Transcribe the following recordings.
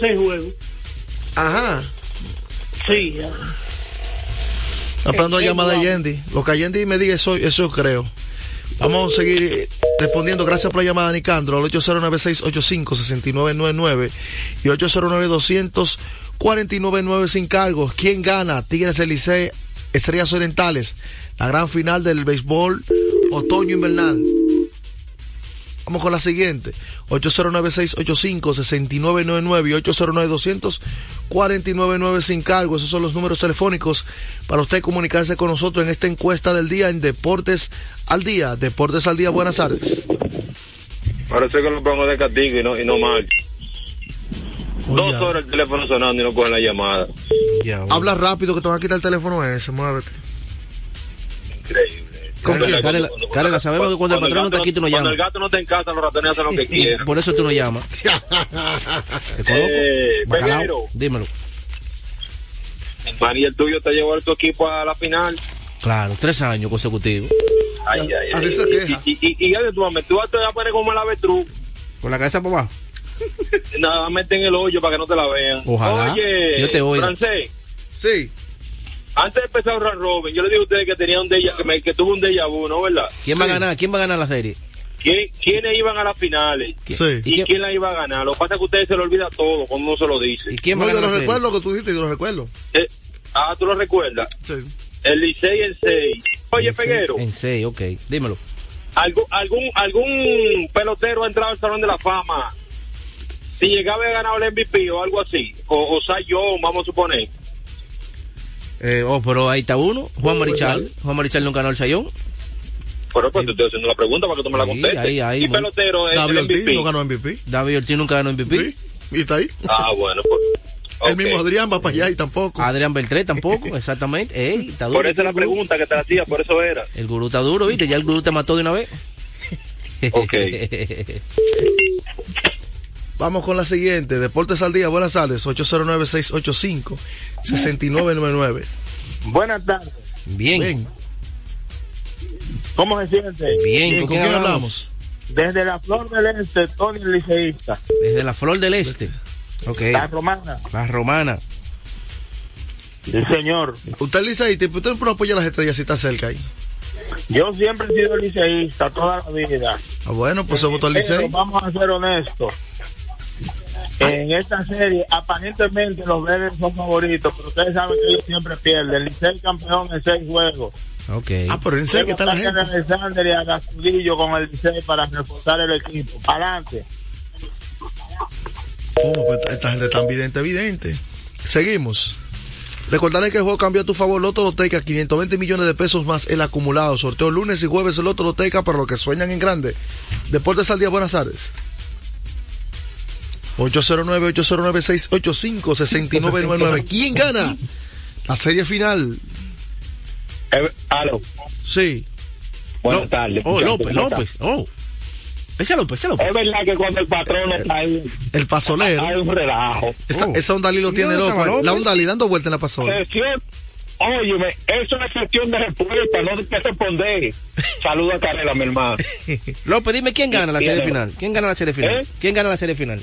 seis juegos. Ajá. Sí. Esperando la llamada de Yendi. Lo que Yendi me diga, eso, eso yo creo. Vamos a seguir respondiendo. Gracias por la llamada, Nicandro, al 809-685-6999 y 809-200-499 sin cargos. ¿Quién gana? Tigres Elisee, Estrellas Orientales. La gran final del béisbol otoño-invernal. Vamos con la siguiente. 809-685-6999 y 809-200-499 sin cargo. Esos son los números telefónicos para usted comunicarse con nosotros en esta encuesta del día en Deportes al Día. Deportes al Día, buenas tardes. Parece que lo pongo de castigo y no, y no marcho. Dos horas el teléfono sonando y no cogen la llamada. Habla rápido que te van a quitar el teléfono ese, muévete. Increíble. ¿Con quién? Carela, Carela, sabemos que cuando el patrón no está aquí, tú no Cuando llamas. el gato no está en casa, los ratones hacen lo que por eso tú no llamas. ¿Te conozco? Eh, Bacalao, dímelo. María, el tuyo te llevó a tu equipo a la final. Claro, tres años consecutivos. Ay, ay, ay. Así se Y- queja. Y, y, y, y ya de tu mamá, tú te vas a poner como el avestruz. Con la cabeza para abajo. Nada, mete en el hoyo para que no te la vean. Ojalá. Oye, Yo te oigo. francés, Sí. Antes de empezar round robin, yo le dije a ustedes que tenía un déjà, que, me- que tuvo un déjà vu, ¿no? ¿Verdad? ¿Quién va a ganar? ¿Quién va a ganar la serie? ¿Quién, ¿Quiénes iban a las finales? Sí. ¿Y, ¿Y quién- quién la iba a ganar? Lo que pasa es que ustedes se lo olvida todo cuando uno se lo dice. ¿Y quién va No, a yo ganar lo la serie? recuerdo lo que tú dijiste, yo lo recuerdo. Eh, ah, ¿tú lo recuerdas? Sí. El Licey en 6. Oye, Peguero, En seis, ok. Dímelo. ¿algún, algún, ¿algún pelotero ha entrado al Salón de la Fama si llegaba a ganar el MVP o algo así? O, o yo, vamos a suponer. Eh, oh, pero ahí está uno. Juan Marichal. Juan Marichal nunca ganó el sayón. Pero pues te estoy haciendo la pregunta para que tú me la contestes. ahí, ahí, ¿Y pelotero es David Ortiz no ganó MVP. David Ortiz nunca ganó MVP. Sí. Y está ahí. Ah, bueno, pues. El mismo Adrián va para allá y tampoco. Adrián Beltré tampoco, exactamente. Ey, está duro. Por eso es la pregunta que te la hacía, por eso era. El gurú está duro, ¿viste? Ya el gurú te mató de una vez. Ok. Vamos con la siguiente. Deportes al Día, buenas tardes. 809-685-6999. Buenas tardes. Bien. ¿Cómo se siente? Bien, ¿Con ¿con quién hablamos? Desde la Flor del Este, Tony el Liceísta. Desde la Flor del Este. Ok. La Romana. La Romana. Sí, señor. Usted liceísta, ¿y usted no apoya las estrellas si está cerca ahí? Yo siempre he sido liceísta toda la vida. Ah, bueno, pues al Pero licey. vamos a ser honestos. En esta serie, aparentemente los verdes son favoritos, pero ustedes saben que ellos siempre pierden. El Licey campeón en seis juegos. Ok. Ah, pero en serio que está la gente. Alexander y a Gastudillo con el Licey para reforzar el equipo. Adelante. ¿Cómo? Pues esta- gente tan evidente, evidente. Seguimos. Recordarles que el juego cambió a tu favor Loto Loteca, 520 millones de pesos más el acumulado. Sorteo lunes y jueves el Loto Loteca para los que sueñan en grande. Deportes al día, buenas tardes. 809-809-685-6999. ¿Quién gana? La serie final. Eh, aló. Sí. Buenas tardes. Oh, López. López. Oh. Ese López, ese López. Es verdad que cuando el patrón está ahí, El pasolero. hay un relajo. Esa, Oh. esa Ondalí lo ¿Y tiene loco. La López? Ondalí dando vuelta en la pasola. Óyeme, eso es cuestión de respuesta, no de que responder. Saluda a Carela, mi hermano. López, dime quién gana la serie final. ¿Quién gana la serie final? ¿Eh? ¿Quién gana la serie final?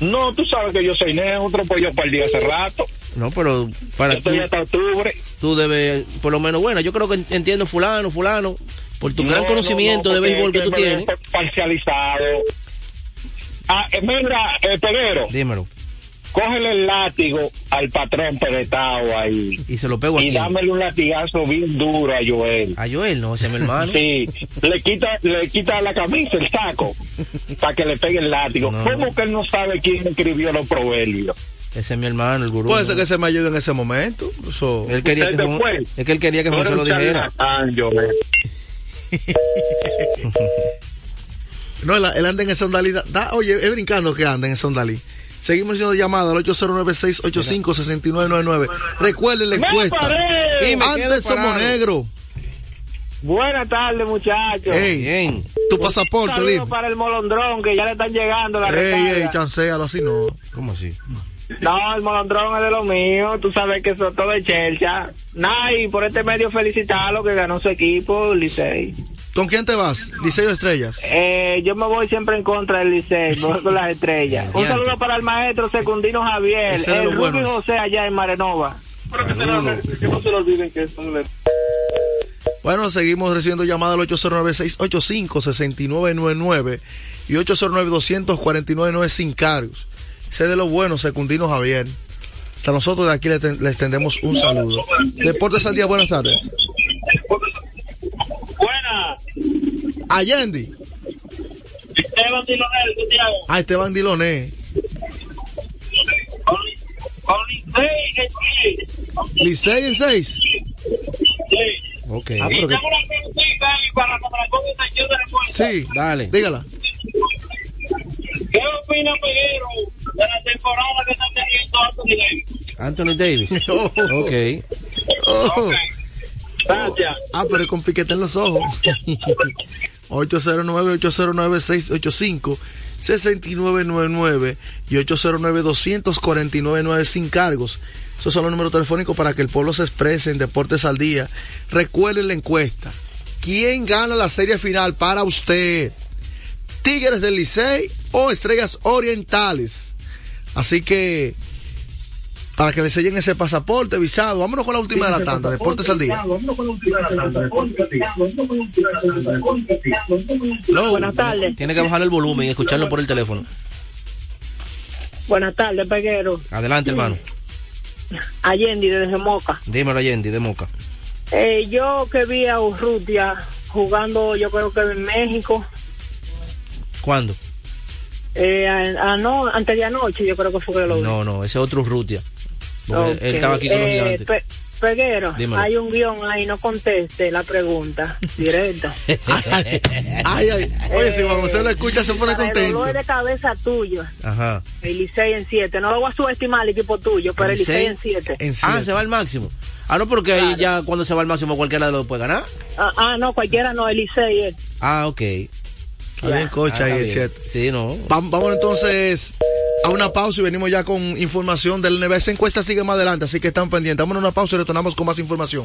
No, tú sabes que yo soy neutro, pues yo perdí hace rato. No, pero para Yo tú, estoy hasta octubre. tú debes, por lo menos, bueno, yo creo que entiendo fulano, fulano, por tu gran No, conocimiento no, no, de béisbol que es tú tienes. Parcializado. Ah, eh, mira, eh, Peguero, Dímelo. Cógele el látigo al patrón pedetado ahí. Y se lo pego Y aquí. dámele un latigazo bien duro a Joel. A Joel, no, ese es mi hermano. Sí, le quita, le quita la camisa, el saco, para que le pegue el látigo. No. ¿Cómo que él no sabe quién escribió los proverbios? Ese es mi hermano, el gurú. Puede ¿no? ser que se me ayude en ese momento. Él quería que Juan- es que él quería que Juan se lo dijera. Joel. No, él, él anda en esa Ondalí. da- da- oye, es brincando que anda en esa Ondalí. Seguimos haciendo llamadas al 809-685-6999. Recuerden la ¡Me encuesta. me Antes somos negros. Buenas tardes, muchachos. Ey, Bien. tu Un pasaporte, saludo dime. para el molondrón que ya le están llegando la Ey, ey, chancealo así no. ¿Cómo así? No, el molondrón es de lo mío. Tú sabes que eso todo es chelcha. Nah, y por este medio felicitarlo que ganó su equipo, Licey. ¿Con quién te vas? Liceo Estrellas. Eh, yo me voy siempre en contra del Licey, me voy con las estrellas. Un saludo para el maestro Secundino Javier, Ese de el los Rubio buenos. José allá en Marenova. Saludos. Que no se lo olviden que es un Bueno, seguimos recibiendo llamadas al 809-685-6999 y 809-249 sin cargos. Sé de los buenos, Secundino Javier. Hasta nosotros de aquí le, ten- les tendremos un saludo. Deportes al día, buenas tardes. Buena. Allende. Esteban Dilonel, Santiago. Ah, Esteban Diloné. Con Licey en seis. Licey en 6. Sí. Ok. Ah, pero que-. Sí, Dale. dígala. ¿Qué opina Peguero de la temporada que está teniendo Anthony Davis? Anthony Davis. Oh, Ok. oh. Gracias. Ah, pero con piquete en los ojos. 809-809-685-6999 y 809-249-9 sin cargos. Esos son los números telefónicos para que el pueblo se exprese en Deportes al Día. Recuerden la encuesta. ¿Quién gana la serie final para usted? ¿Tigres del Licey o Estrellas Orientales? Así que, para que le sellen ese pasaporte, visado. Vámonos con la última de la tanda. Deportes al Día. Hello. Buenas tardes. Tiene que bajar el volumen y escucharlo por el teléfono. Buenas tardes, Peguero. Adelante, hermano. Allende desde Moca. Dímelo, Allende, de Moca. Eh, yo que vi a Urrutia jugando, yo creo que en México, ¿Cuándo? eh, a- a- no, antes de anoche, yo creo que fue que lo vi. No, no, ese otro Rutia. Porque Ok. Él estaba aquí con los Eh. Pe- Peguero, Dímelo. hay un guion ahí, no conteste la pregunta directa. Ay, ay, ay. Oye, si Juan José lo escucha, se pone Para el contento. dolor de cabeza tuyo, Ajá. el Licey en 7. No lo voy a subestimar el equipo tuyo, pero el Licey en 7. En Ah, se va al máximo. Ah, no, porque ahí ya cuando se va al máximo cualquiera de los puede ganar. Ah, ah, no, cualquiera no, el Licey es. Ah, ok. Coach, Ah, ahí es siete. Sí, no. Vam- Vamos entonces a una pausa y venimos ya con información del NBA. Esa encuesta sigue más adelante, así que están pendientes. Vamos a una pausa y retornamos con más información.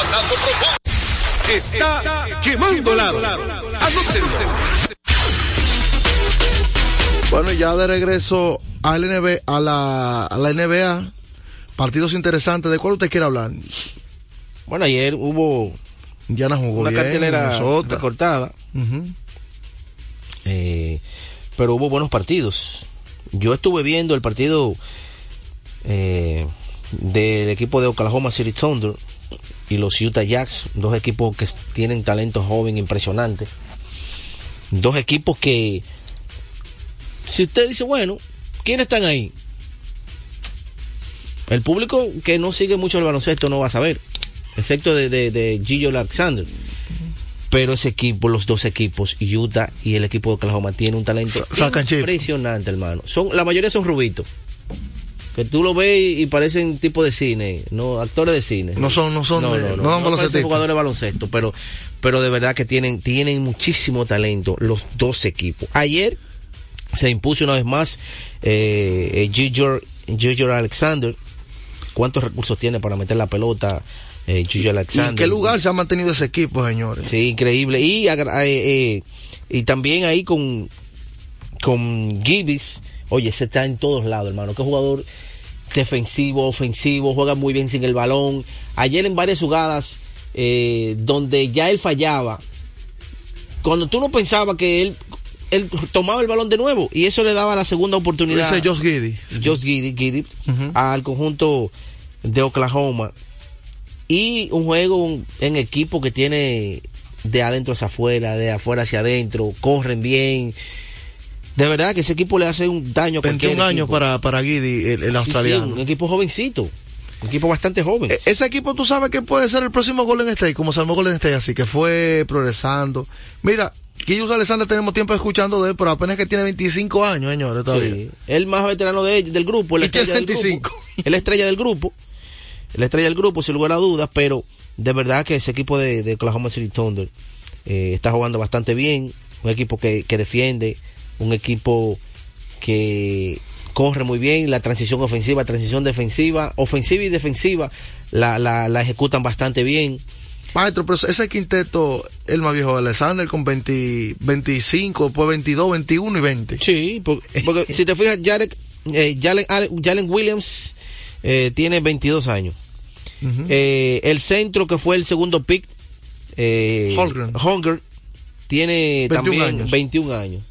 Profundo. Está quemando lado. Bueno, ya de regreso al NBA, a la, a la NBA, partidos interesantes. ¿De cuál usted quiere hablar? Bueno, ayer hubo Indiana jugó una bien, cartelera Minnesota. recortada, eh, pero hubo buenos partidos. Yo estuve viendo el partido eh, del equipo de Oklahoma City Thunder y los Utah Jazz, dos equipos que tienen talento joven impresionante. Dos equipos que, si usted dice, bueno, ¿quiénes están ahí? El público que no sigue mucho el baloncesto no va a saber, excepto de, de, de Gillo Alexander. Pero ese equipo, los dos equipos, Utah y el equipo de Oklahoma, tiene un talento impresionante, hermano. Son, la mayoría son rubitos. Que tú lo ves y parecen tipo de cine, no actores de cine. No son- no son, no, eh, no, no no, parecen baloncetistas. jugadores de baloncesto, pero, pero de verdad que tienen, tienen muchísimo talento los dos equipos. Ayer se impuso una vez más eh, Giger, Giger Alexander. ¿Cuántos recursos tiene para meter la pelota eh, Giger ¿Y Alexander? en qué lugar se ha mantenido ese equipo, señores? Sí, increíble. Y, eh, eh, y también ahí con, con Gibbs. Oye, ese está en todos lados, hermano. Qué jugador defensivo, ofensivo, juega muy bien sin el balón. Ayer en varias jugadas eh, donde ya él fallaba, cuando tú no pensabas que él, él tomaba el balón de nuevo y eso le daba la segunda oportunidad. Ese Josh Giddy. Josh Giddy, Giddy, al conjunto de Oklahoma. Y un juego en equipo que tiene de adentro hacia afuera, de afuera hacia adentro, corren bien. De verdad que ese equipo le hace un daño a cualquier 21 años para, para Giddy, el, el Sí, sí, australiano. un equipo jovencito. Un equipo bastante joven. E- Ese equipo tú sabes que puede ser el próximo Golden State, como se armó Golden State, así que fue progresando. Mira, Guillus Alexander tenemos tiempo escuchando de él, pero apenas que tiene 25 años, señores, todavía. Sí. El más veterano de, del grupo, la Y tiene estrella del 25. grupo. Es la estrella del grupo. La estrella del grupo, sin lugar a dudas, pero de verdad que ese equipo de, de Oklahoma City Thunder eh, está jugando bastante bien. Un equipo que, que defiende, un equipo que corre muy bien, la transición ofensiva, transición defensiva, ofensiva y defensiva la, la, la ejecutan bastante bien. Maestro, pero ese quinteto, el más viejo de Alexander, con 20, 25, después 22, 21 y 20. Sí, porque, porque si te fijas, Jarek, eh, Jalen, Ale- Jalen Williams eh, tiene 22 años. Ujú. Eh, el centro que fue el segundo pick, eh. Holmgren, tiene 21 también años. 21 años.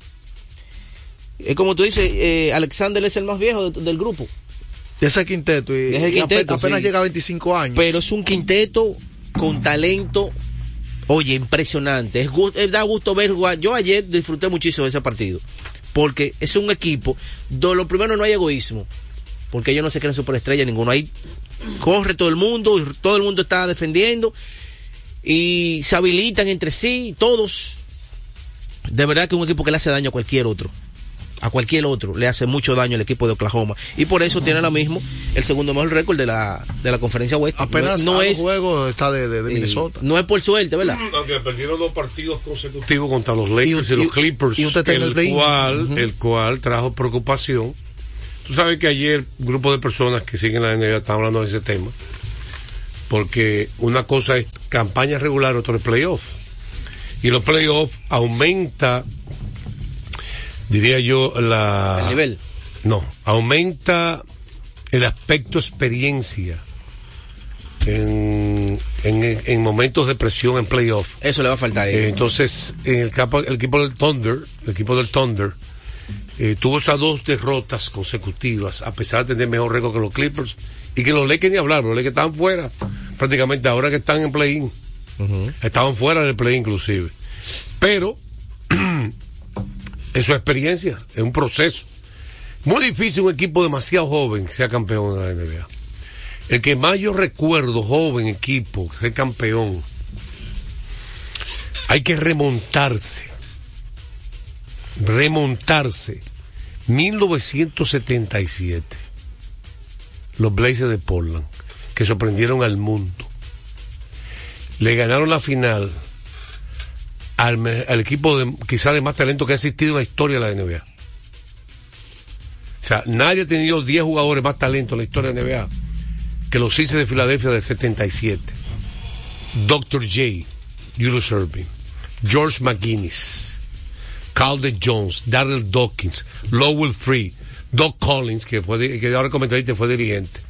Es como tú dices, eh, Alexander es el más viejo de- del grupo, De ese quinteto. Y, ese quinteto, ape- apenas sí. llega a 25 años. pero es un quinteto con talento, oye, impresionante. Es, es da gusto ver jugar. Yo ayer disfruté muchísimo de ese partido, porque es un equipo donde lo primero no hay egoísmo, porque ellos no se creen superestrella ninguno. Ahí corre todo el mundo, y todo el mundo está defendiendo y se habilitan entre sí, todos. De verdad que es un equipo que le hace daño a cualquier otro. A cualquier otro le hace mucho daño el equipo de Oklahoma. Y por eso tiene ahora mismo el segundo mejor récord de la, de la conferencia oeste. apenas no, no es, juegos está de, de- de eh, Minnesota. no es por suerte, ¿verdad? Aunque perdieron dos partidos consecutivos contra los Lakers y, Y- los Clippers, y usted el, el cual, el cual trajo preocupación. Tú sabes que ayer un grupo de personas que siguen la NBA estaban hablando de ese tema. Porque una cosa es campaña regular, otro es playoff. Y los playoffs aumenta, diría yo, la... El nivel. No, aumenta el aspecto experiencia en, en, en momentos de presión en playoff. Eso le va a faltar. a ellos. Eh, entonces, en el, campo, el equipo del Thunder, el equipo del Thunder, eh, tuvo esas dos derrotas consecutivas, a pesar de tener mejor récord que los Clippers, y que los Lakers ni hablar, los Lakers estaban fuera, prácticamente ahora que están en play-in. Estaban fuera del play inclusive. Pero, es experiencia, es un proceso. Muy difícil un equipo demasiado joven que sea campeón de la NBA. El que más yo recuerdo, joven equipo, ser campeón, hay que remontarse. Remontarse. 1977. Los Blazers de Portland, que sorprendieron al mundo. Le ganaron la final al, al equipo de, quizá de más talento que ha existido en la historia de la NBA. O sea, nadie ha tenido 10 jugadores más talento en la historia de la NBA que los Sixers de Filadelfia del 77. Dr. J, Julius Erving, George McGuinness, Carl de Jones, Darrell Dawkins, Lowell Free, Doc Collins, que fue que ahora comentarista fue dirigente.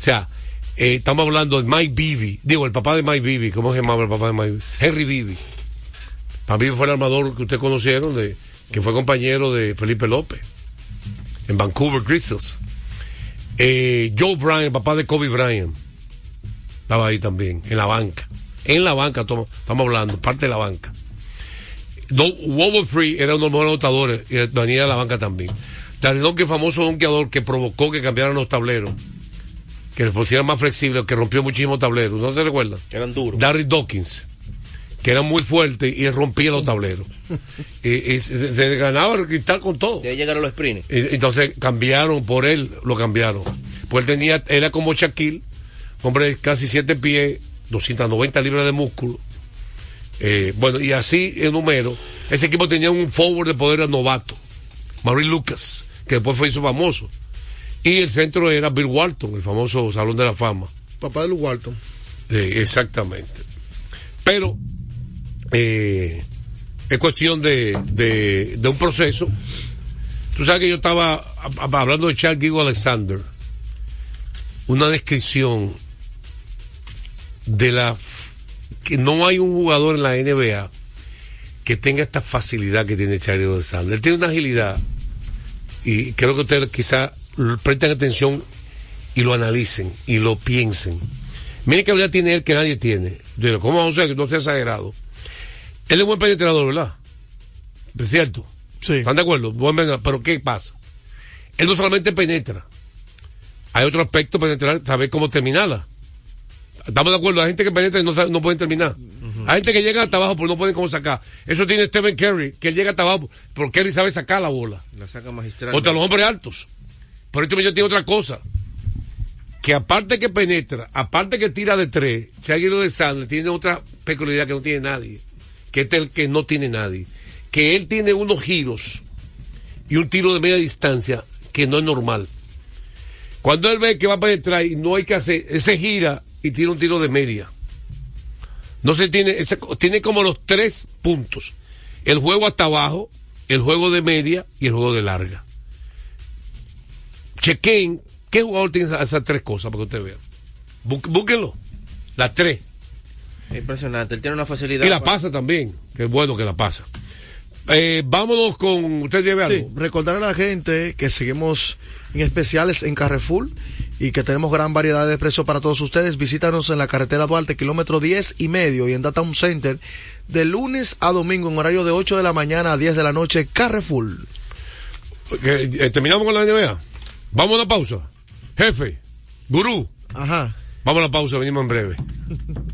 O sea, eh, estamos hablando de Mike Bibby, digo, el papá de Mike Bibby, ¿cómo se llamaba el papá de Mike? Henry Bibby. Mike Bibby fue el armador que ustedes conocieron, de, que fue compañero de Felipe López en Vancouver Grizzlies. Eh, Joe Bryant, el papá de Kobe Bryant, estaba ahí también, en la banca. En la banca, tomo- estamos hablando, parte de la banca. Wobble Free era uno de los mejores anotadores y venía de la banca también. Darry Donkey, famoso donkeador que provocó que cambiaran los tableros, que les pusieran más flexibles, que rompió muchísimos tableros, ¿no te recuerdas? Eran duros. Darry Dawkins, que eran muy fuertes y rompía los tableros. y, y se, se ganaba el cristal con todo. Ahí llegaron los sprints. Y- Entonces cambiaron por él, lo cambiaron. Pues él tenía, era como Shaquille, hombre de casi 7 pies, 290 libras de músculo. Eh, bueno, y así en número, ese equipo tenía un forward de poder novato, Maurice Lucas, que después fue hizo famoso. Y el centro era Bill Walton, el famoso Salón de la Fama. Papá de Luke Walton. Sí, exactamente. Pero eh, es cuestión de, un proceso. Tú sabes que yo estaba hablando de Charles Gigo Alexander. Una descripción de la que no hay un jugador en la NBA que tenga esta facilidad que tiene Charlie Alexander. Él tiene una agilidad y creo que ustedes quizá presten atención y lo analicen y lo piensen. Miren qué habilidad tiene él que nadie tiene. ¿cómo vamos a ser que no sea exagerado? Él es buen penetrador, ¿verdad? Es cierto. Sí. ¿Están de acuerdo? Buen penetrador. Pero ¿qué pasa? Él no solamente penetra. Hay otro aspecto penetrar, saber cómo terminarla. Estamos de acuerdo, hay gente que penetra y no, no pueden terminar. Hay gente que llega hasta abajo pero no pueden cómo sacar. Eso tiene Stephen Curry, que él llega hasta abajo, pero Curry sabe sacar la bola. La saca magistral. Contra los hombres altos. Por este yo tiene otra cosa. Que aparte que penetra, aparte que tira de tres, Shaquille de Sandler tiene otra peculiaridad que no tiene nadie. Que es el que no tiene nadie. Que él tiene unos giros y un tiro de media distancia que no es normal. Cuando él ve que va a penetrar y no hay que hacer, ese gira y tira un tiro de media. No se tiene, tiene como los tres puntos. El juego hasta abajo, el juego de media y el juego de larga. Chequen, ¿qué jugador tiene esas, esas tres cosas para que usted vea? Bú- Búsquenlo. Las tres. Impresionante. Él tiene una facilidad. Y la para- pasa también. Que es bueno que la pasa. Eh, vámonos con. ¿Usted lleve algo? Sí, recordar a la gente que seguimos en especiales en Carrefour y que tenemos gran variedad de precios para todos ustedes. Visítanos en la carretera Duarte, kilómetro 10 y medio y en Data Center de lunes a domingo en horario de 8 de la mañana a 10 de la noche. Carrefour. Eh, Terminamos con la NBA. Vamos a una pausa. Jefe, gurú. Ajá. Vamos a la pausa, venimos en breve.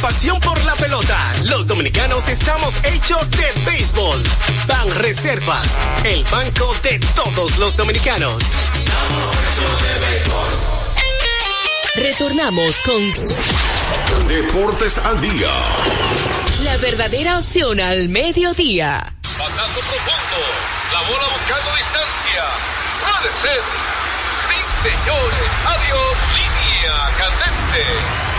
Pasión por la pelota. Los dominicanos estamos hechos de béisbol. Ban Reservas, el banco de todos los dominicanos. Retornamos con Deportes al día. la verdadera opción al mediodía. Pasazo profundo. La bola buscando distancia. Puede ser. Sí, señores. Adiós. Línea candente.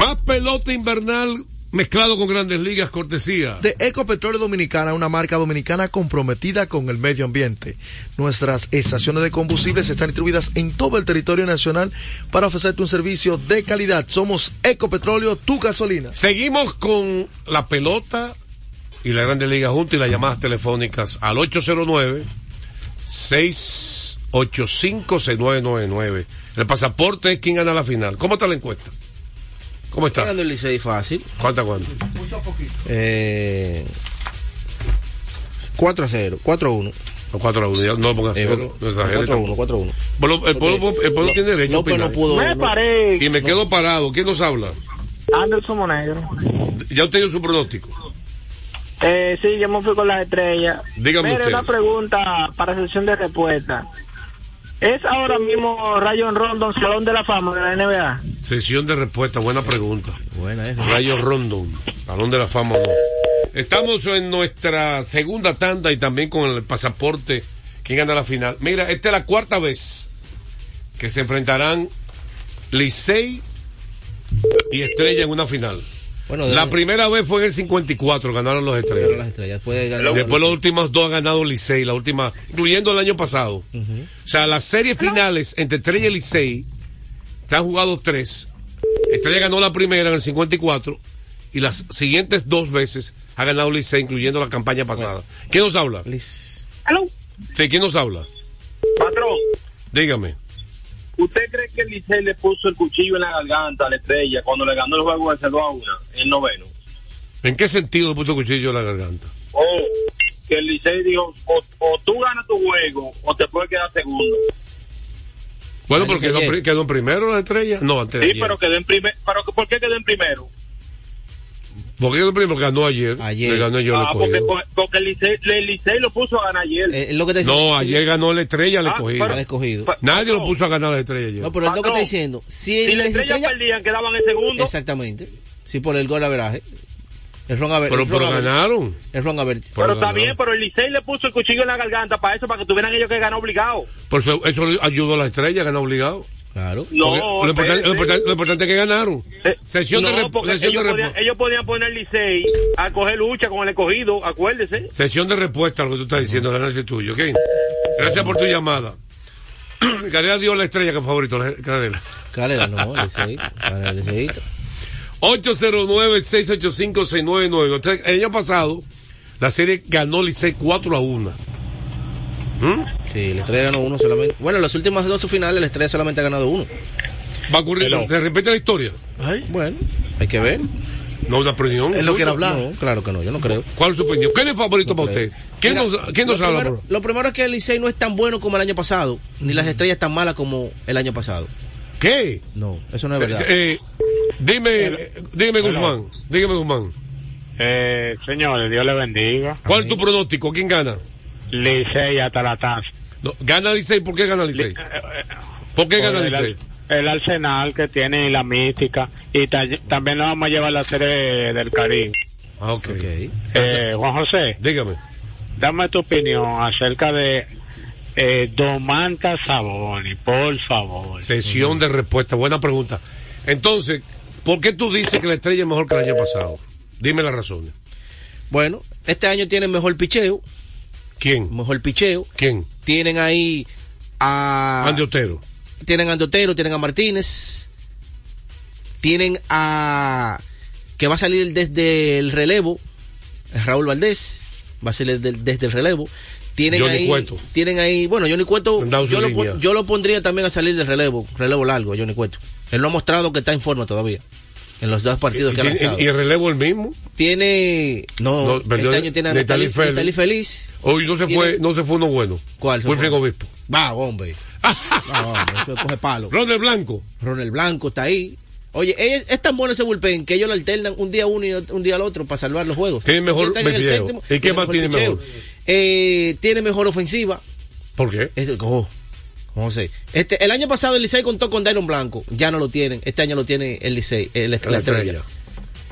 Más pelota invernal mezclado con grandes ligas, cortesía. De Ecopetróleo Dominicana, una marca dominicana comprometida con el medio ambiente. Nuestras estaciones de combustibles están distribuidas en todo el territorio nacional para ofrecerte un servicio de calidad. Somos Ecopetróleo, tu gasolina. Seguimos con la pelota y la Grandes Ligas juntos y las llamadas telefónicas al 685-6999. El pasaporte es quien gana la final. ¿Cómo está la encuesta? ¿Cómo está? Ganando el Licey fácil. ¿Cuánta cuánto? Eh, 4 a 0, 4 a 1. O 4 a 1, ya no lo pongas Eh, cero, no exagere 4 a 1, tampoco. 4 a 1. Bueno, el pueblo, el pueblo tiene derecho a no opinar. pudo. Me no- parece. Y me quedo parado. ¿Quién nos habla? Anderson Monegro. Ya usted dio su pronóstico. Eh, sí, yo me fui con las estrellas. Dígame Mire, usted. una pregunta para sesión de respuesta. ¿Es ahora mismo Rayon Rondon Salón de la Fama de la NBA? Sesión de respuesta, buena pregunta. Buena esa. Rayo Rondon, Salón de la Fama. no. Estamos en nuestra segunda tanda y también con el pasaporte. ¿Quién gana la final? Mira, esta es la cuarta vez que se enfrentarán Licey y Estrella en una final. Bueno, La de- primera vez fue en el 54, ganaron los Ganaron Estrellas. las estrellas. Después ganó- Después los últimos dos ha ganado Licey, la última, incluyendo el año pasado. O sea, las series finales entre Estrella y Licey, se han jugado tres. Estrella ganó la primera en el 54 y las siguientes dos veces ha ganado Licey, incluyendo la campaña pasada. ¿Quién nos habla? Liz. Aló, Sí, ¿quién nos habla? patrón, Dígame. ¿Usted cree que el Licey le puso el cuchillo en la garganta a la estrella cuando le ganó el juego de 0 a 1 en el noveno? ¿En qué sentido le puso cuchillo en la garganta? O que el Licey dijo, o, o tú ganas tu juego o te puedes quedar segundo. Bueno, porque que quedó, quedó en primero la estrella. No, antes de Sí, pero quedó en primer, pero ¿por qué quedó en primero? Porque ganó ayer. Ayer. Le ganó ayer Ah, el porque, porque el, Licey, el Licey lo puso a ganar ayer. Eh, es lo que te No, ayer ganó la estrella al Ah, escogido. pero- Al escogido. Pa- Nadie lo puso a ganar la estrella ayer. No, pero es lo que Patrón, está diciendo. Si, Si el la estrella estrella- perdían, quedaban en segundo. Exactamente. Sí, por el gol averaje. El ron aver- pero el pero ron ganaron. El ron aver- Pero Pero está bien, pero el Licey le puso el cuchillo en la garganta para eso, para que tuvieran ellos que ganar obligado. Por eso, eso ayudó a la estrella a ganar obligado. Claro. No, lo, importante, espérate. lo importante- lo importante es que ganaron. Eh, Sesión de no, sesión ellos, de podían, repo- ellos podían poner Licey a coger lucha con el escogido, acuérdese. Sesión de respuesta a lo que tú estás diciendo, el análisis tuyo, ¿ok? Gracias por tu llamada. Carrera dio la estrella que favorito, la- Carrera. Carrera, no, liceíto, Carrera, el liceíto. 809-685-699. Usted- El año pasado, la serie ganó Licey 4 a 1. Sí, la estrella ganó uno solamente. Bueno, en las últimas dos finales la estrella solamente ha ganado uno. Va a ocurrir, se repite la historia. Bueno, hay que ver. No una opinión. Él no quiere suya. hablar. No, claro que no, yo no creo. ¿Cuál es su opinión? ¿Quién es favorito para creo. usted? ¿Quién Mira, nos, quién nos lo habla? primero, bro? lo primero es que el Licey no es tan bueno como el año pasado, ni las estrellas tan malas como el año pasado. ¿Qué? No, eso no es verdad. Eh, dime, eh, dígame Guzmán, dígame Guzmán. Eh, señores, Dios le bendiga. ¿Cuál es tu pronóstico? ¿Quién gana? Licey hasta la taza. No, ¿Gana Licey? ¿Por qué gana Licey? ¿Por qué gana el, Licey? el arsenal que tiene y la mística. Y ta- también nos vamos a llevar la serie del Caribe. Ah, ok. Ok. Eh, Juan José, Dígame. dame tu opinión acerca de eh, Domanta Saboni, por favor. Sesión de respuesta. Buena pregunta. Entonces, ¿por qué tú dices que la estrella es mejor que el año pasado? Dime las razones. Bueno, este año tienen mejor picheo, ¿Quién? mejor picheo. ¿Quién? Tienen ahí a Andy Otero. tienen a Andotero, tienen a Martínez, tienen a que va a salir desde el relevo, Raúl Valdés, va a salir desde el relevo. Tienen Johnny ahí, Cueto. tienen ahí, bueno, Johnny Cueto, yo lo, yo lo pondría también a salir del relevo, relevo largo, Johnny Cueto. Él no ha mostrado que está en forma todavía. En los dos partidos ¿Y, que ha lanzado. y el relevo el mismo? Tiene, no, No, perdió este año tiene a. Netalí Feliz. Hoy no se Tiene- fue, no se fue uno bueno. ¿Cuál Wilfred? Obispo. Va, hombre. Va, hombre, eso coge palo. Ronald Blanco. Ronald Blanco está ahí. Oye, es tan bueno ese bullpen que ellos lo alternan un día uno y un día al otro para salvar los juegos. Tiene mejor séptimo, ¿Y qué más tiene mejor? Eh, tiene mejor ofensiva. ¿Por qué? Es, oh, no sé. Este, el año pasado el Licey contó con Dairon Blanco. Ya no lo tienen. Este año lo tiene el Licey, el, la La estrella. estrella.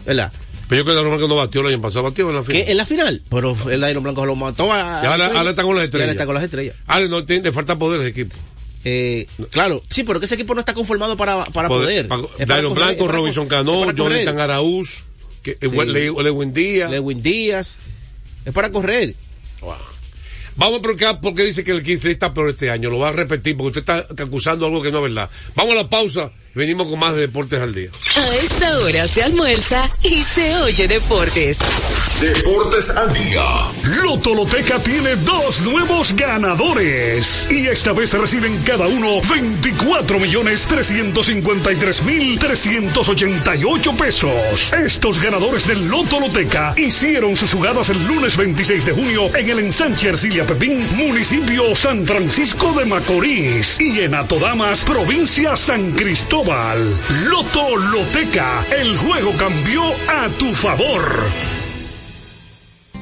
¿Verdad? Pero yo creo que Dairon Blanco no batió el año pasado, batió en la final. En la final. Pero el Dairon Blanco lo mató a. Y ahora, ahora está con las Y ahora estrellas. está con las estrellas. Ahora no tiene, falta poder ese equipo. Eh, claro, sí, pero que ese equipo no está conformado para, para poder. Para correr, Blanco, para Robinson Cano. Jonathan Araúz, que, eh, Sí. Lewin Díaz. Lewin Díaz. Es para correr. Vamos por acá porque dice que el 15 está peor este año. Lo va a repetir porque usted está acusando algo que no es verdad. Vamos a la pausa y venimos con más de Deportes al Día. A esta hora se almuerza y se oye deportes. Deportes al día. Lotoloteca tiene dos nuevos ganadores. Y esta vez reciben cada uno 24 millones 353 mil 388 pesos. Estos ganadores del Lotoloteca hicieron sus jugadas el lunes 26 de junio en el ensanche Ercilia Pepín, municipio San Francisco de Macorís. Y en Atodamas, provincia San Cristóbal. Lotoloteca, el juego cambió a tu favor.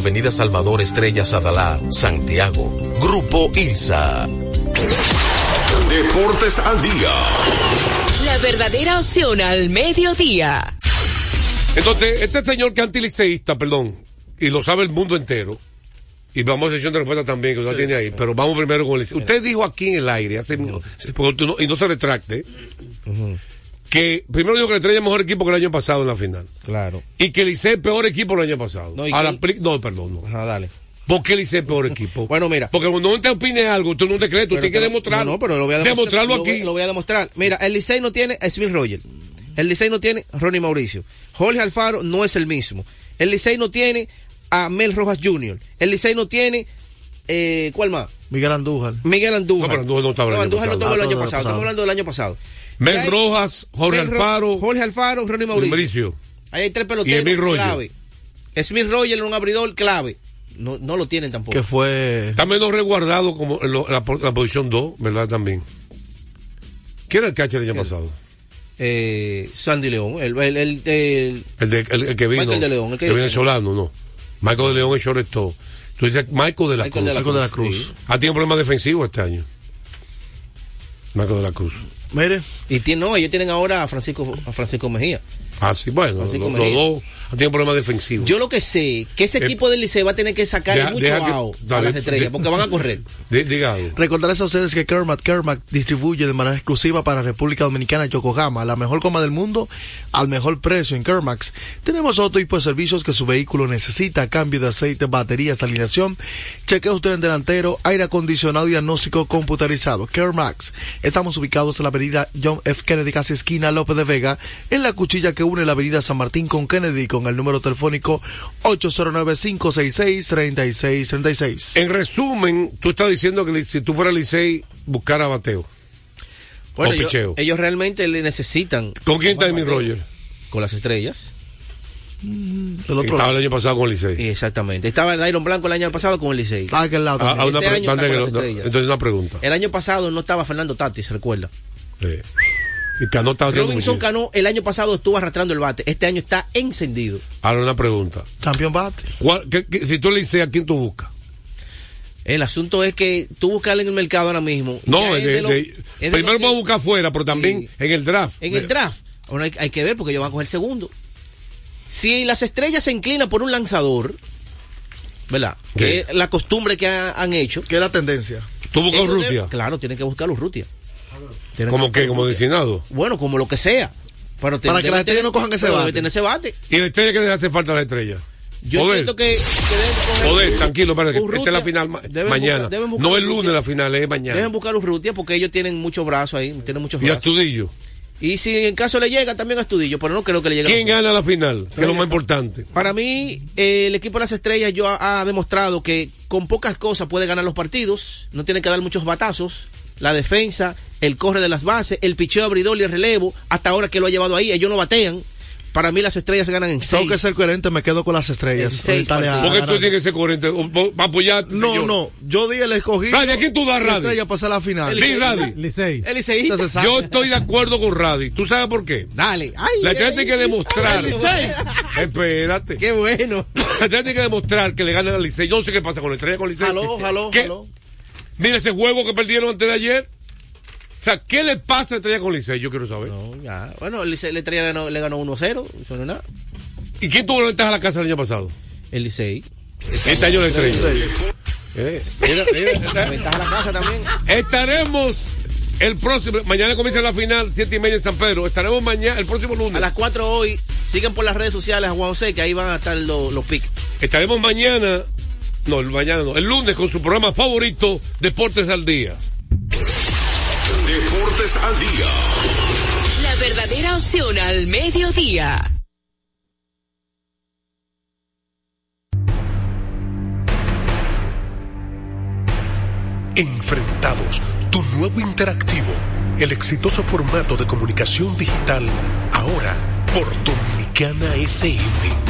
Avenida Salvador Estrella Sadalá, Santiago. Grupo ILSA. Deportes al día. La verdadera opción al mediodía. Entonces, este señor que es antiliceísta, perdón, y lo sabe el mundo entero, y vamos a sesión de respuesta también, que usted tiene ahí, pero vamos primero con el. Usted dijo aquí en el aire, hace, no- y no se retracte, que primero dijo que la estrella es mejor equipo que el año pasado en la final. Claro. Y que el Licey es peor equipo el año pasado. No, no, perdón, no. Ajá, dale. ¿Por qué el Licey es peor equipo? Bueno, mira. Porque cuando uno te opine algo, tú no te crees, tú Pero tienes que que- demostrarlo. No, no, pero lo voy a demostrar. Demostrarlo lo voy- aquí. Lo voy a demostrar. Mira, el Licey no tiene a Smith Roger. El Licey no tiene a Ronnie Mauricio. Jorge Alfaro no es el mismo. El Licey no tiene a Mel Rojas Jr. El Licey no tiene, eh, ¿cuál más? Miguel Andújar. Miguel Andújar. No, pero Andújar no estaba el No, año Andújar no pasado. estuvo el Ah, año no, no, pasado. no. Estamos hablando del año pasado. Mel Y Rojas, Jorge Mel Alfaro, Jorge Alfaro, Ronnie Mauricio. Mauricio. Ahí hay tres Y peloteros Roger. clave. Smith Roger era un abridor clave. No, no lo tienen tampoco. Que fue. Está menos resguardado como en lo- la, po- la posición 2, ¿verdad? También. ¿Quién era el catcher el año pasado? Eh, Sandy León. El, el, el- el- El, de, el, el que vino. Michael de León, el que- que viene solano, no. Michael de León es shortstop. Tú dices Michael de la Michael Cruz. de la de la Cruz, Cruz. sí. Ha tenido problemas defensivos este año. Michael de la Cruz. Mire, Y tiene, no, ellos tienen ahora a Francisco, a Francisco Mejía. Ah, sí, bueno, los, dos han tenido problemas defensivos. Yo lo que sé, que ese Eh, equipo del Liceo va a tener que deja- mucho deja que- ao a las estrellas, de- porque van a correr. Di- diga algo. recordarles a ustedes que Kermac Kermac distribuye de manera exclusiva para República Dominicana Yokohama, la mejor coma del mundo al mejor precio en Kermax. Tenemos otro tipo de servicios que su vehículo necesita, cambio de aceite, baterías, alineación, chequeo usted en delantero, aire acondicionado y diagnóstico computarizado. Kermax. Estamos ubicados en la avenida John F. Kennedy, casi esquina López de Vega, en la cuchilla que une la avenida San Martín con Kennedy, con el número telefónico 809-566-3636. En resumen, tú estás diciendo que si tú fueras Licey, buscara bateo. Bueno, o ellos, picheo. ellos realmente le necesitan. ¿Con quién está mi bateo. Roger? Con las estrellas. Otro Estaba lado. el año pasado con el Licey. Exactamente. Estaba el Iron Blanco el año pasado con el Licey. Ah, aquel lado. Ah, ah, una Este año está antes con que las lo- estrellas. entonces una pregunta. El año pasado no estaba Fernando Tati, se recuerda. Sí. Y Cano Robinson. Cano el año pasado estuvo arrastrando el bate. Este año está encendido. Ahora una pregunta. Campeón bate. ¿Cuál- qué- qué- si tú eres Licey, ¿a quién tú buscas? El asunto es que tú buscarle en el mercado ahora mismo. No, es de- de lo- de- es de primero vamos a buscar afuera, pero también Sí. en el draft. En el draft. Ahora hay, hay que ver porque ellos van a coger segundo. Si las estrellas se inclinan por un lanzador, ¿verdad? ¿Qué? Que es la costumbre que ha- han hecho. ¿Qué es la tendencia? ¿Tú buscas deben- Claro, tienen que buscar a Urrutia. ¿Como a ¿Como designado? Bueno, como lo que sea. Pero te- Para que las estrellas no cojan ese bate. debe tener ese bate. ¿Y la estrella que le hace falta a la estrella? Yo Poder. entiendo que, que deben coger- Poder, tranquilo, espérate, que esta es la final ma- Deben mañana. buscar- deben buscar no el Urrutia. lunes la final, es mañana. Deben buscar Urrutia porque ellos tienen muchos brazos ahí, tienen muchos Y brazos. Astudillo. Y si en caso le llega, también a Astudillo, pero no creo que le llegue. a ¿Quién gana la final? Que es lo más importante. Para mí, eh, el equipo de las estrellas yo ha, ha demostrado que con pocas cosas puede ganar los partidos, no tiene que dar muchos batazos, la defensa, el corre de las bases, el picheo abridor y el relevo, hasta ahora que lo ha llevado ahí, ellos no batean. Para mí las estrellas ganan en seis. Tengo que ser coherente, me quedo con las estrellas. Seis partidos. Porque tú tienes que ser coherente para apoyar. No, no, yo di el escogido. Radi, ¿a quién tú das, La Radi? estrella para la final. Di, Radi. Licey. El se sabe. Yo estoy de acuerdo con Radi. ¿Tú sabes por qué? Dale. Ay, La estrella ay, tiene que demostrar. ay, Licey. Espérate. Qué bueno. La estrella tiene que demostrar que le ganan al Licey. Yo no sé qué pasa con la estrella con Licey. Jaló, jaló, ¿Qué? jaló. Mira ese juego que perdieron antes de ayer. O sea, ¿qué le pasa a la estrella con Licey? Yo quiero saber. No, ya. Bueno, el Licey- la estrella le ganó, le ganó 1-0, eso no es nada. ¿Y quién tuvo la ventaja a la casa el año pasado? El Licey. Este año la estrella. Eh, mira, mira, Ventaja la casa también. Estaremos el próximo, mañana comienza la final, siete y media en San Pedro. Estaremos mañana, el próximo lunes. A las 4 hoy, siguen por las redes sociales a Juan José, que ahí van a estar los, los pics. Estaremos mañana, no, el mañana no, el lunes con su programa favorito, Deportes al Día. Deportes al día. La verdadera opción al mediodía. Enfrentados, tu nuevo interactivo, el exitoso formato de comunicación digital, ahora por Dominicana FM.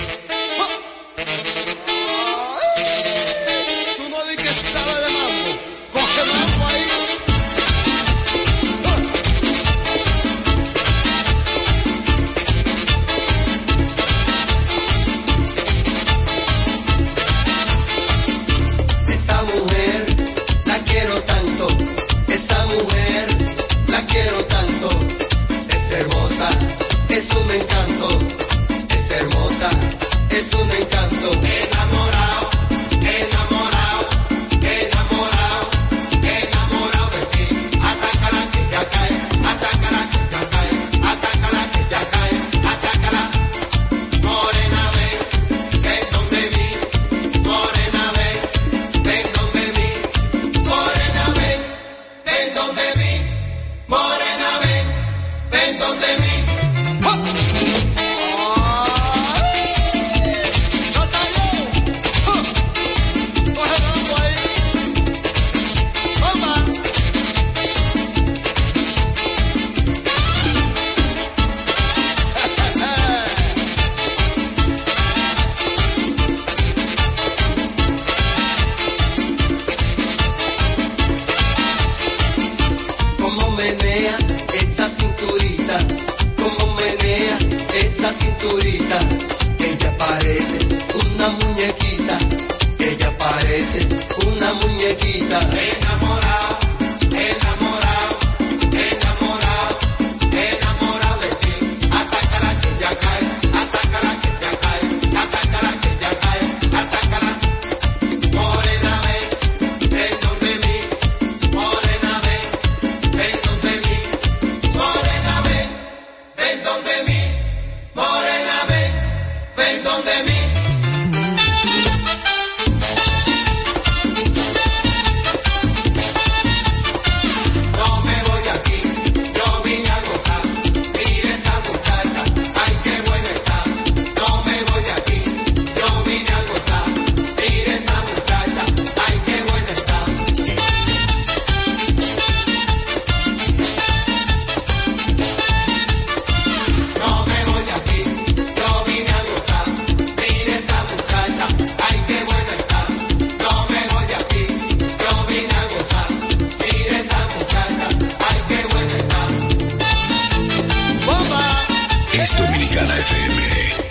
es Dominicana FM.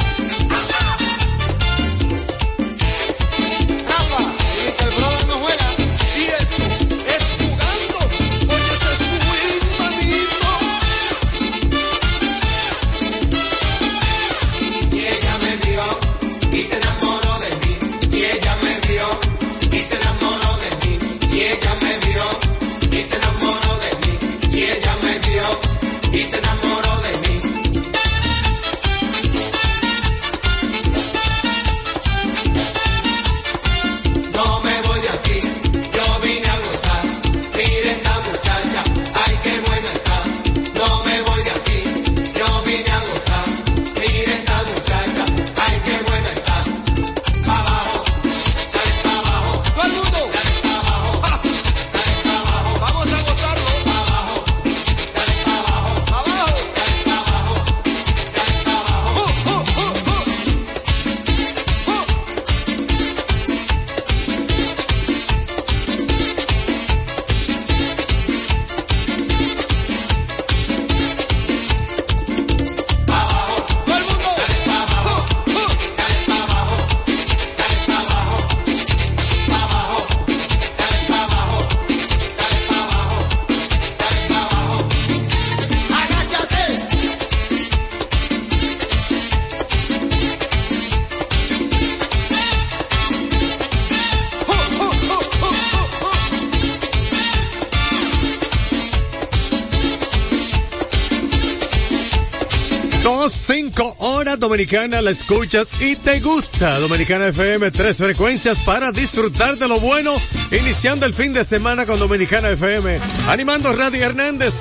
Dominicana la escuchas y te gusta. Dominicana FM, tres frecuencias para disfrutar de lo bueno, iniciando el fin de semana con Dominicana FM. Animando Radio Hernández,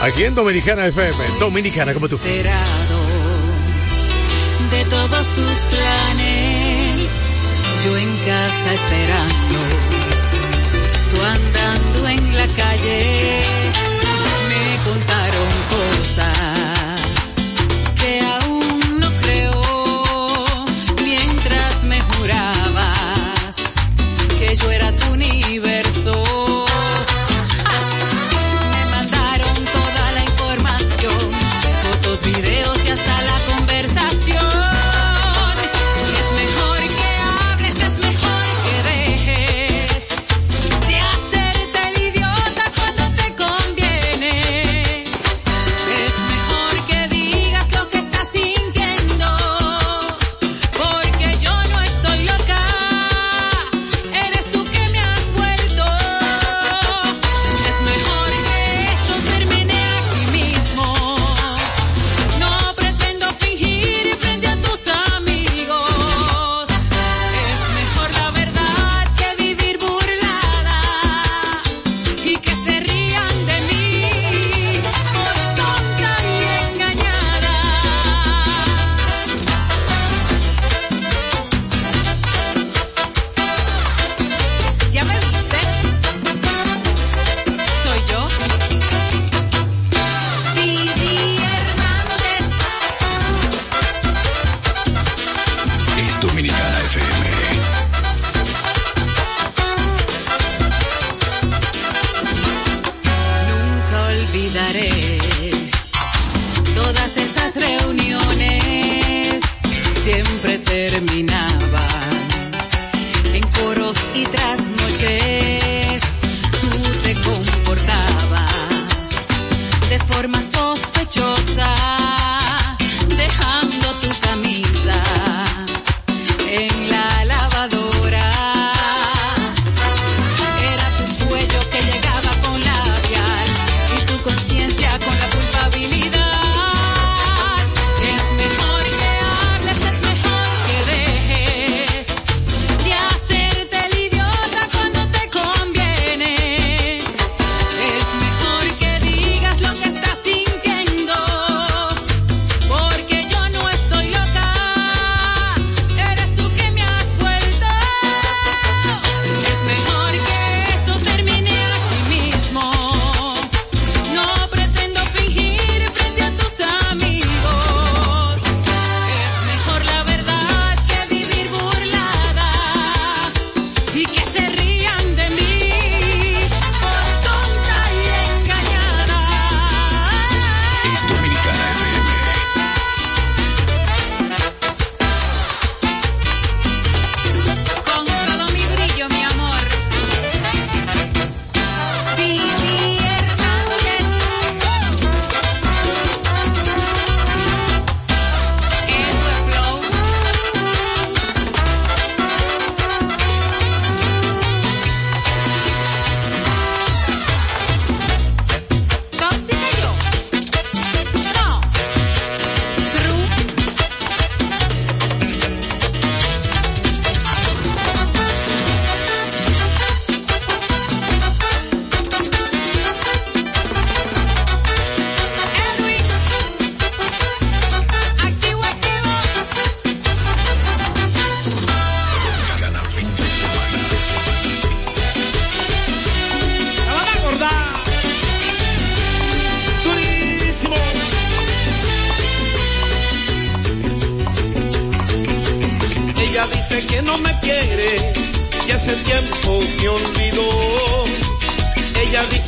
aquí en Dominicana FM, Dominicana como tú. De todos tus planes, yo en casa esperando, tú andando en la calle, me contaron cosas que yo era tu universo.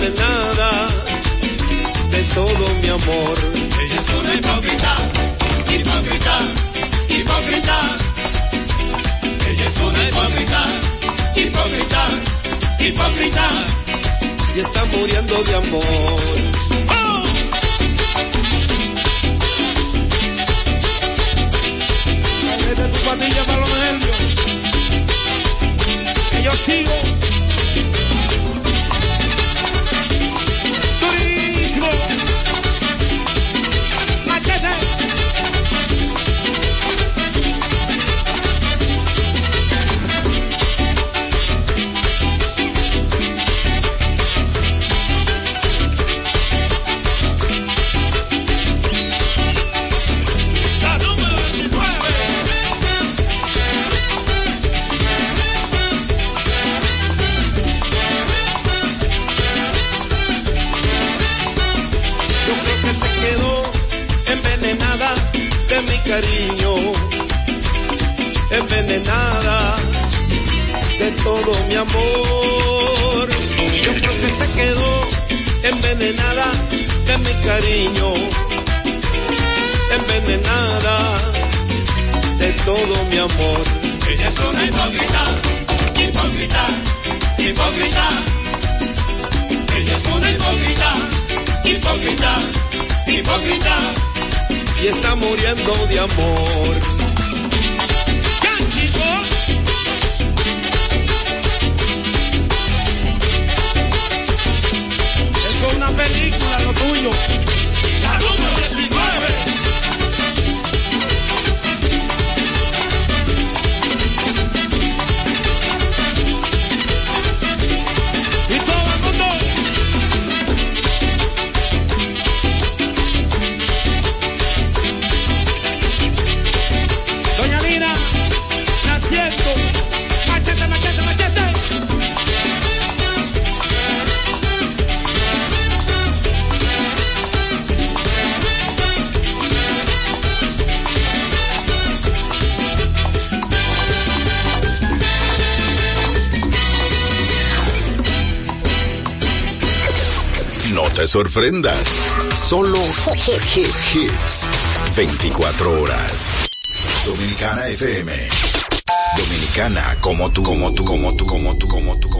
envenenada de todo mi amor. Ella es una hipócrita, hipócrita, hipócrita. Ella es una hipócrita, hipócrita, hipócrita. Y está muriendo de amor. Vete tu patilla para los nervios. Que yo sigo. Envenenada de todo mi amor. Yo creo que se quedó envenenada de mi cariño, envenenada de todo mi amor. Ella es una hipócrita, hipócrita, hipócrita. Ella es una hipócrita, hipócrita, hipócrita. Y está muriendo de amor. Eso es una película, lo tuyo. Sorprendas. Solo hits. 24 horas. Dominicana FM. Dominicana como tú, como tú, como tú, como tú, como tú, como tú,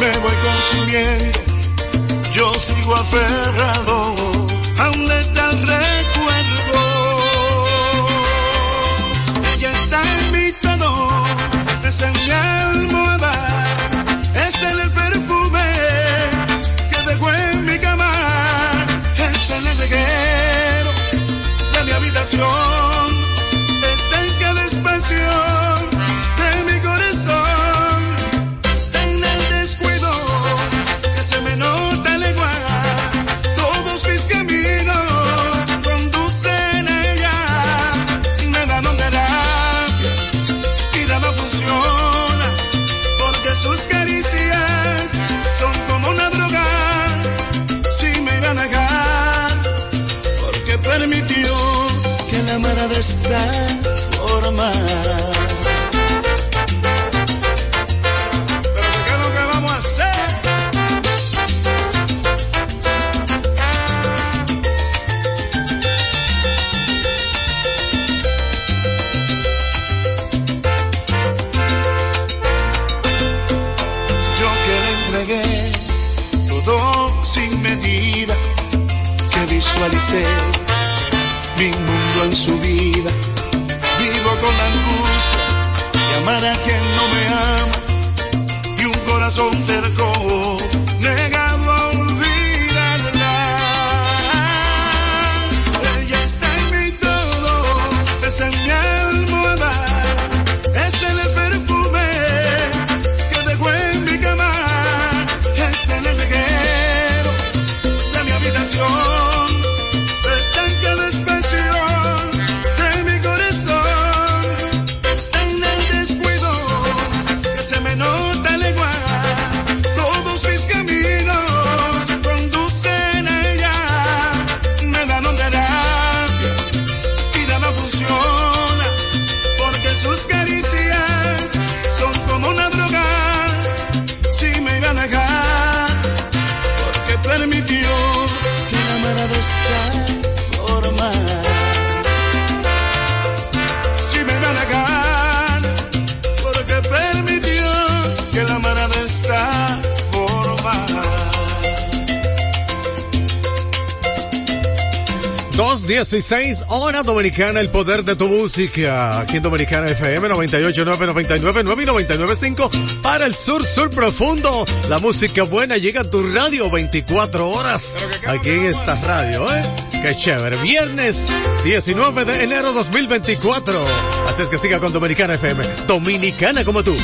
me voy consumiendo. Yo sigo aferrado a un letal recuerdo. Ella está en mi todo, es 16 horas dominicana, el poder de tu música. Aquí en Dominicana FM 989, 99, 9 y para el sur, sur profundo. La música buena llega a tu radio 24 horas aquí en esta radio, ¿eh? Qué chévere. Viernes 19 de enero 2024. Así es que siga con Dominicana FM. Dominicana como tú.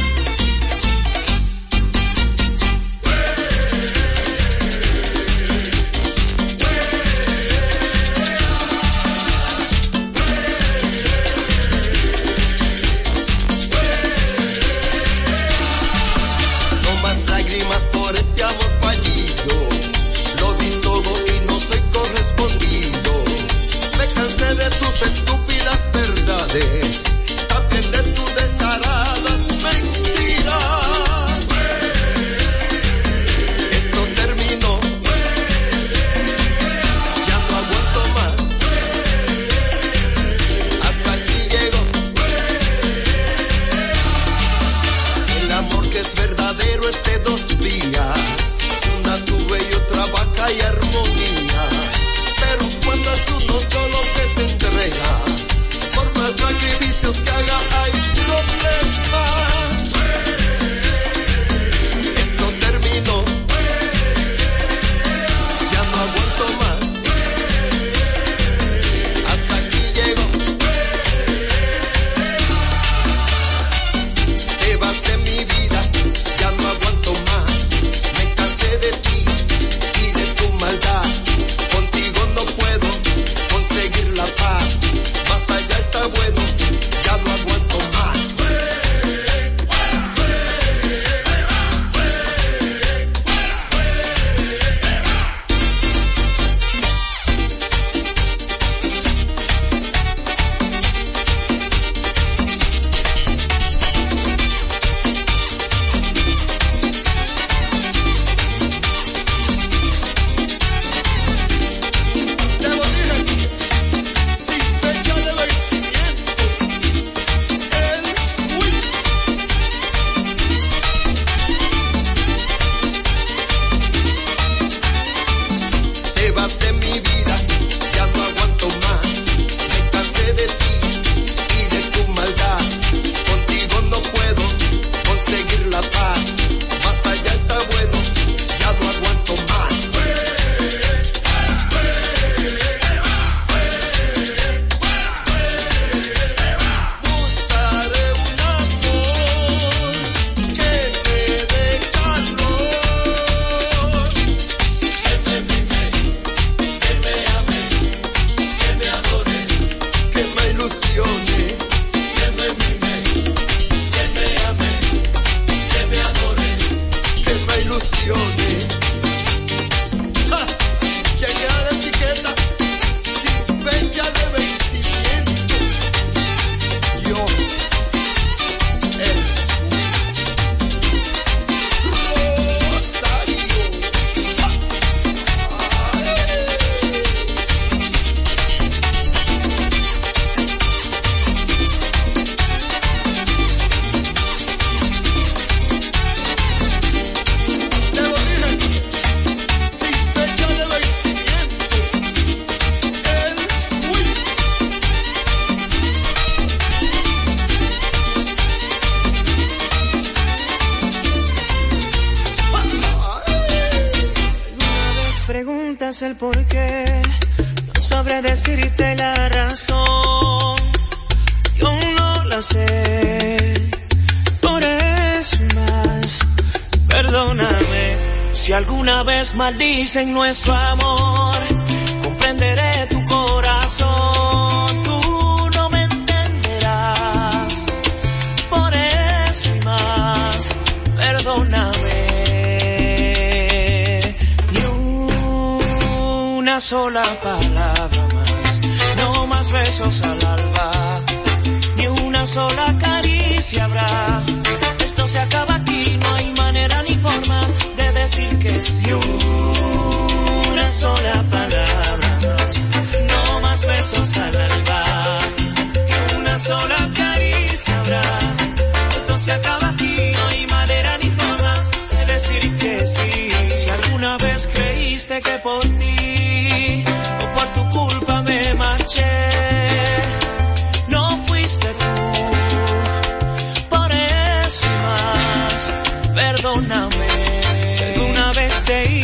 dicen nuestro amor.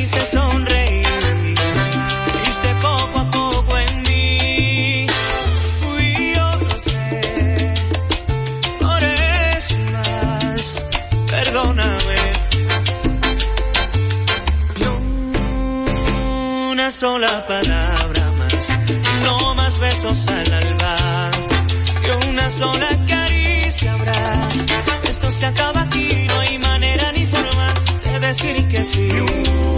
hice sonreír. Viste poco a poco en mí. Fui yo no sé. Por eso más, perdóname. No una sola palabra más. No más besos al alba. Que una sola caricia habrá. Esto se acaba aquí, no hay manera ni forma de decir que sí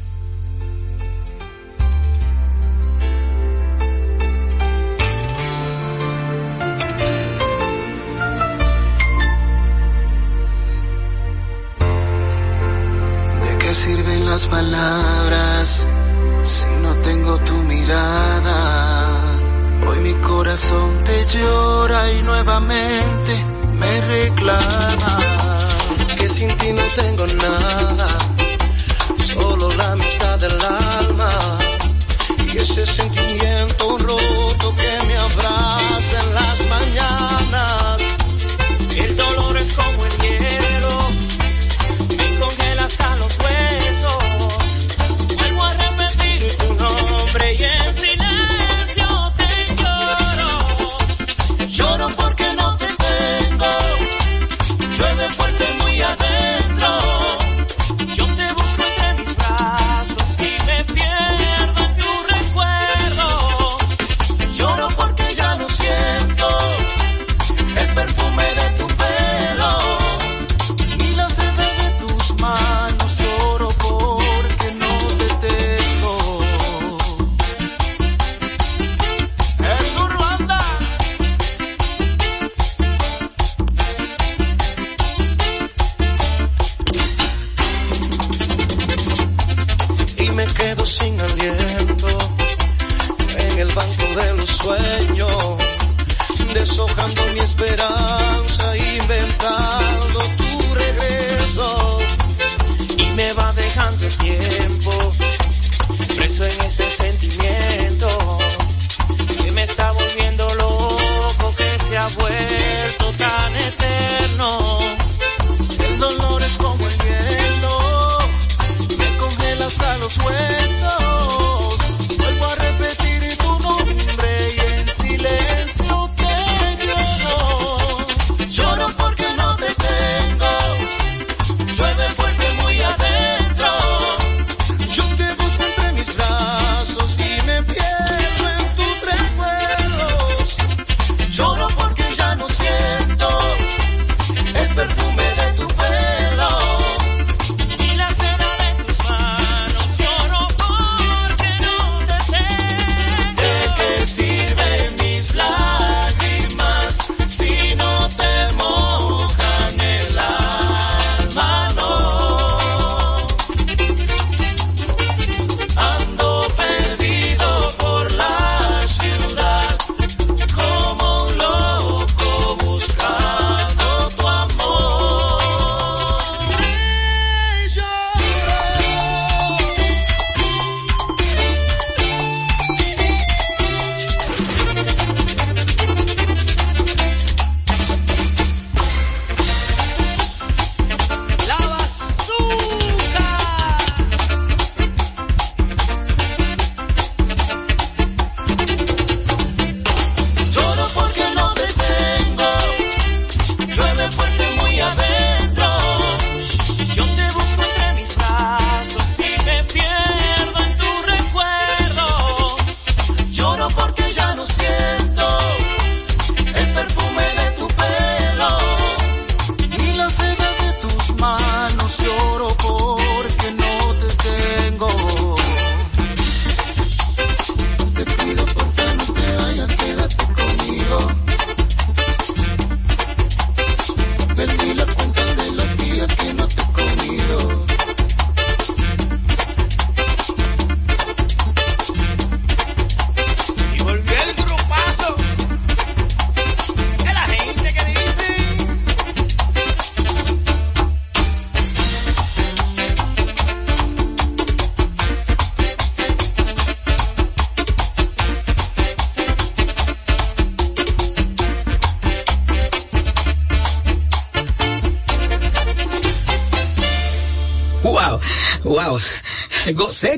Va dejando tengo.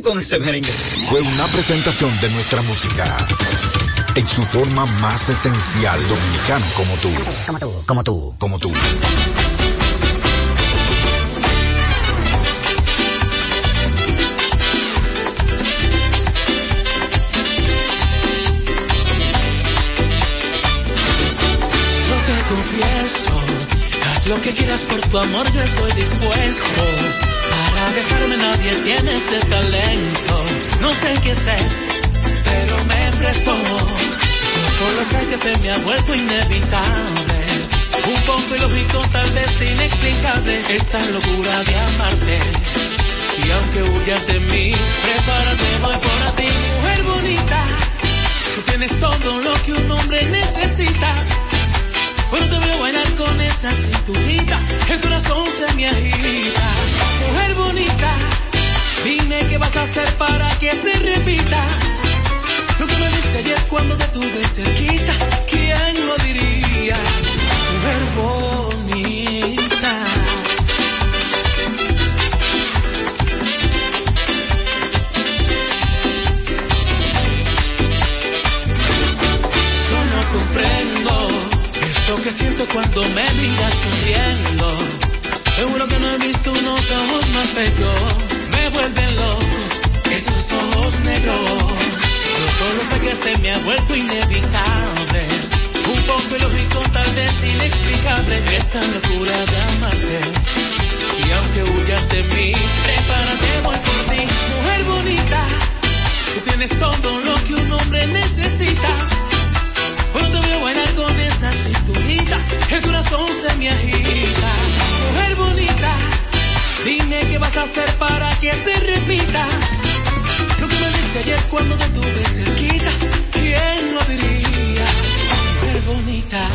Con ese merengue. Fue una presentación de nuestra música en su forma más esencial dominicano como tú. Como tú, como tú. Como tú. Yo te confieso, haz lo que quieras por tu amor, yo estoy dispuesto. Para besarme nadie tiene ese talento. No sé qué es, pero me. Yo solo sé que se me ha vuelto inevitable. Un poco ilógico, tal vez inexplicable, esta locura de amarte. Y aunque huyas de mí, prepárate, voy por ti, mujer bonita. Tú tienes todo lo que un hombre necesita. Cuando te veo bailar con esa cinturita, el corazón se me agita. Mujer bonita, dime qué vas a hacer para que se repita. Lo que me diste ayer cuando te tuve cerquita, ¿quién lo diría? Mujer bonita. Yo no comprendo eso que siento cuando me miras sonriendo. Ojos más bellos. Me vuelven loco esos ojos negros. Yo solo sé que se me ha vuelto inevitable. Un poco ilógico, tal vez inexplicable. Esta locura de amarte. Y aunque huyas de mí, prepárate, voy por ti. Mujer bonita, tú tienes todo lo que un hombre necesita. Cuando te veo bailar con esa cinturita, el corazón se me agita. Mujer bonita, dime qué vas a hacer para que se repita. Lo que me diste ayer cuando te tuve cerquita, ¿quién lo diría? Mujer bonita.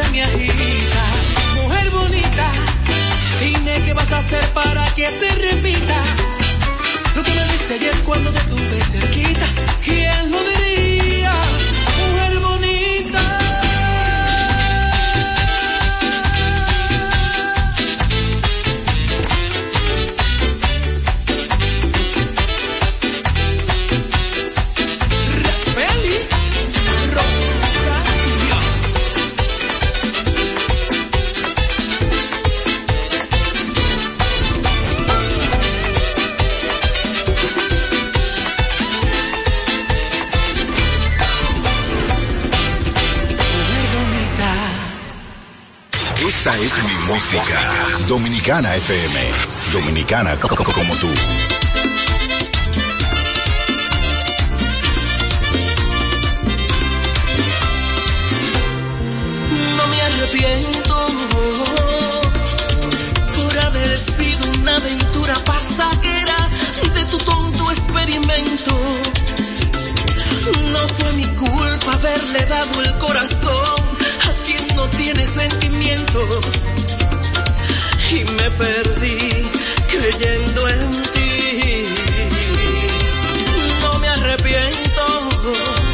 Agita. Mujer bonita, dime qué vas a hacer para que se repita. Lo que me diste ayer cuando te tuve cerquita, ¿quién lo diría? Es mi música. Dominicana FM. Dominicana co- co- como tú. No me arrepiento por haber sido una aventura pasajera de tu tonto experimento. No fue mi culpa haberle dado el corazón a no tiene sentimientos. Y me perdí creyendo en ti. No me arrepiento